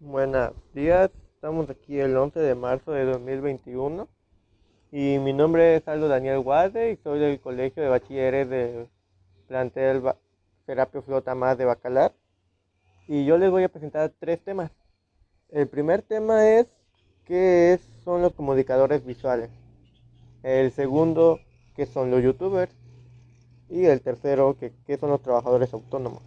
Buenos días, estamos aquí el 11 de marzo de 2021 y mi nombre es Aldo Daniel Guade y soy del Colegio de Bachilleres de plantel Serapio Flota Más de Bacalar y yo les voy a presentar tres temas. El primer tema es qué son los comunicadores visuales. El segundo, qué son los youtubers. Y el tercero, qué son los trabajadores autónomos.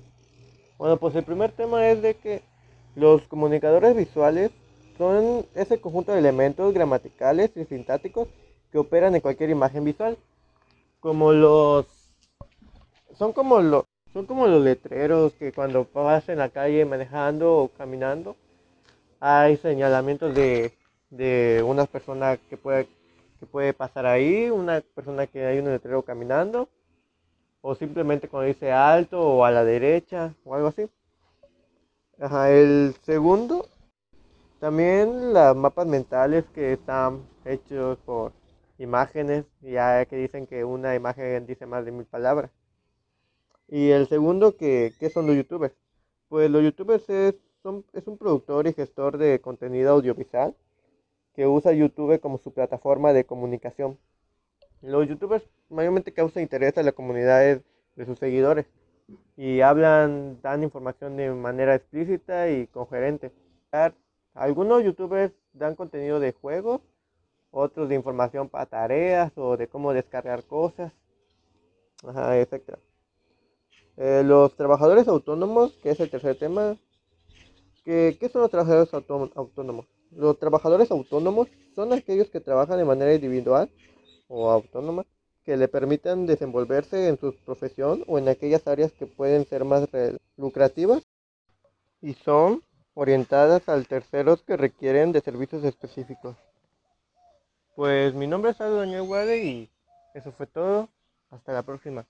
Bueno, pues el primer tema es de que los comunicadores visuales son ese conjunto de elementos gramaticales y sintácticos que operan en cualquier imagen visual. Como los son como los son como los letreros que cuando vas en la calle manejando o caminando hay señalamientos de, de una persona que puede que puede pasar ahí, una persona que hay un letrero caminando o simplemente cuando dice alto o a la derecha o algo así. Ajá, el segundo, también las mapas mentales que están hechos por imágenes, ya que dicen que una imagen dice más de mil palabras. Y el segundo, que, ¿qué son los youtubers? Pues los youtubers es, es un productor y gestor de contenido audiovisual que usa YouTube como su plataforma de comunicación. Los youtubers mayormente causan interés a la comunidad de sus seguidores y hablan, dan información de manera explícita y coherente. Algunos youtubers dan contenido de juegos, otros de información para tareas o de cómo descargar cosas, etc. Eh, los trabajadores autónomos, que es el tercer tema, ¿qué, ¿qué son los trabajadores autónomos? Los trabajadores autónomos son aquellos que trabajan de manera individual o autónoma que le permitan desenvolverse en su profesión o en aquellas áreas que pueden ser más lucrativas y son orientadas al terceros que requieren de servicios específicos. Pues mi nombre es Aldo Daniel Guade y eso fue todo. Hasta la próxima.